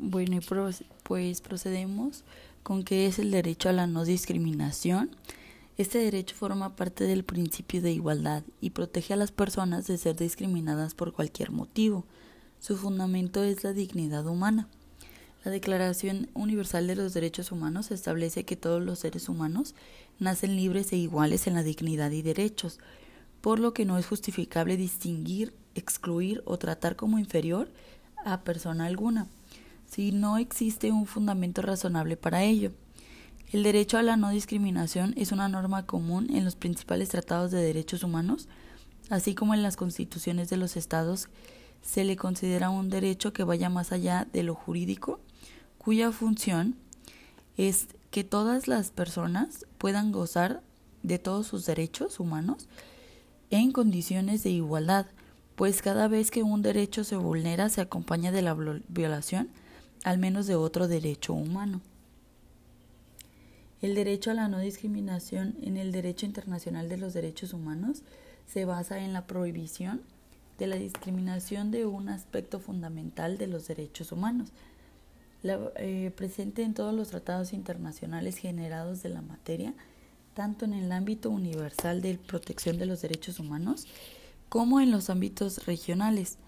Bueno, y pues procedemos con qué es el derecho a la no discriminación. Este derecho forma parte del principio de igualdad y protege a las personas de ser discriminadas por cualquier motivo. Su fundamento es la dignidad humana. La Declaración Universal de los Derechos Humanos establece que todos los seres humanos nacen libres e iguales en la dignidad y derechos, por lo que no es justificable distinguir, excluir o tratar como inferior a persona alguna si no existe un fundamento razonable para ello. El derecho a la no discriminación es una norma común en los principales tratados de derechos humanos, así como en las constituciones de los estados. Se le considera un derecho que vaya más allá de lo jurídico, cuya función es que todas las personas puedan gozar de todos sus derechos humanos en condiciones de igualdad, pues cada vez que un derecho se vulnera se acompaña de la violación al menos de otro derecho humano. El derecho a la no discriminación en el derecho internacional de los derechos humanos se basa en la prohibición de la discriminación de un aspecto fundamental de los derechos humanos, eh, presente en todos los tratados internacionales generados de la materia, tanto en el ámbito universal de protección de los derechos humanos como en los ámbitos regionales.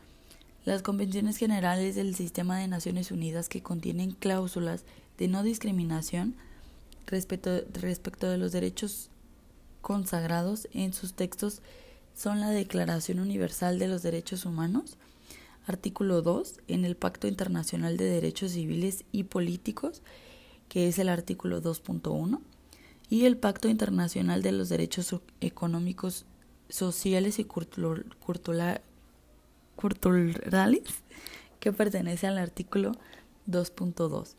Las convenciones generales del Sistema de Naciones Unidas que contienen cláusulas de no discriminación respecto, respecto de los derechos consagrados en sus textos son la Declaración Universal de los Derechos Humanos, artículo 2, en el Pacto Internacional de Derechos Civiles y Políticos, que es el artículo 2.1, y el Pacto Internacional de los Derechos Económicos, Sociales y Culturales culturales que pertenece al artículo 2.2.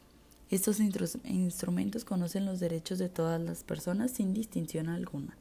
Estos instrumentos conocen los derechos de todas las personas sin distinción alguna.